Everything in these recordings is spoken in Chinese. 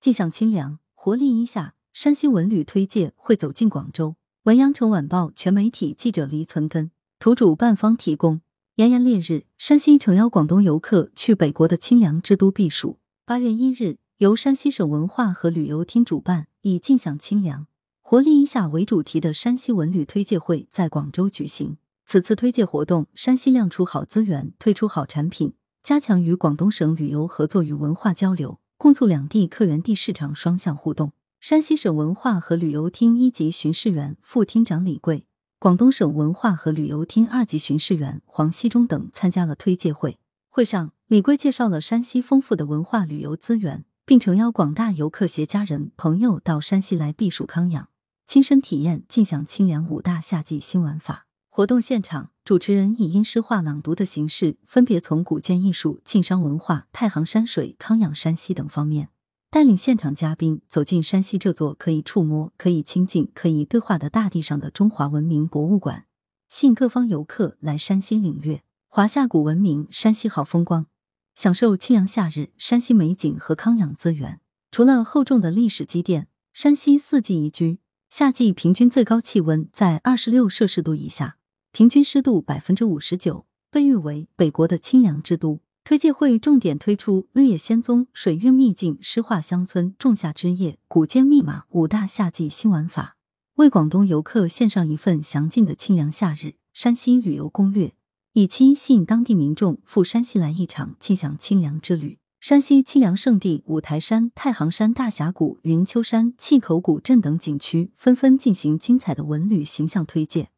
尽享清凉，活力一下。山西文旅推介会走进广州。文阳城晚报全媒体记者黎存根，图主办方提供。炎炎烈日，山西诚邀广东游客去北国的清凉之都避暑。八月一日，由山西省文化和旅游厅主办，以“尽享清凉，活力一下”为主题的山西文旅推介会在广州举行。此次推介活动，山西亮出好资源，推出好产品，加强与广东省旅游合作与文化交流，共促两地客源地市场双向互动。山西省文化和旅游厅一级巡视员、副厅长李贵。广东省文化和旅游厅二级巡视员黄希忠等参加了推介会。会上，李贵介绍了山西丰富的文化旅游资源，并诚邀广大游客携家人朋友到山西来避暑康养，亲身体验尽享清凉五大夏季新玩法。活动现场，主持人以音诗画朗读的形式，分别从古建艺术、晋商文化、太行山水、康养山西等方面。带领现场嘉宾走进山西这座可以触摸、可以亲近、可以对话的大地上的中华文明博物馆，吸引各方游客来山西领略华夏古文明、山西好风光，享受清凉夏日、山西美景和康养资源。除了厚重的历史积淀，山西四季宜居，夏季平均最高气温在二十六摄氏度以下，平均湿度百分之五十九，被誉为北国的清凉之都。推介会重点推出绿野仙踪、水韵秘境、诗画乡村、仲夏之夜、古建密码五大夏季新玩法，为广东游客献上一份详尽的清凉夏日山西旅游攻略，以期吸引当地民众赴山西来一场尽享清凉之旅。山西清凉圣地五台山、太行山、大峡谷、云丘山、碛口古镇等景区纷纷进行精彩的文旅形象推荐，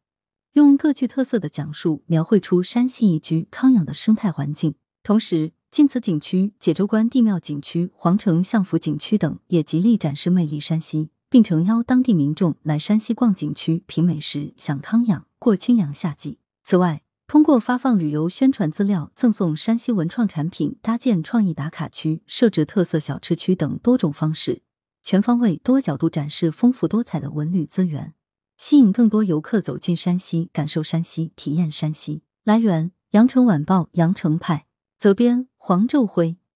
用各具特色的讲述描绘出山西宜居康养的生态环境。同时，晋祠景区、解州关帝庙景区、皇城相府景区等也极力展示魅力山西，并诚邀当地民众来山西逛景区、品美食、享康养、过清凉夏季。此外，通过发放旅游宣传资料、赠送山西文创产品、搭建创意打卡区、设置特色小吃区等多种方式，全方位、多角度展示丰富多彩的文旅资源，吸引更多游客走进山西，感受山西，体验山西。来源：羊城晚报·羊城派。责编：黄昼辉。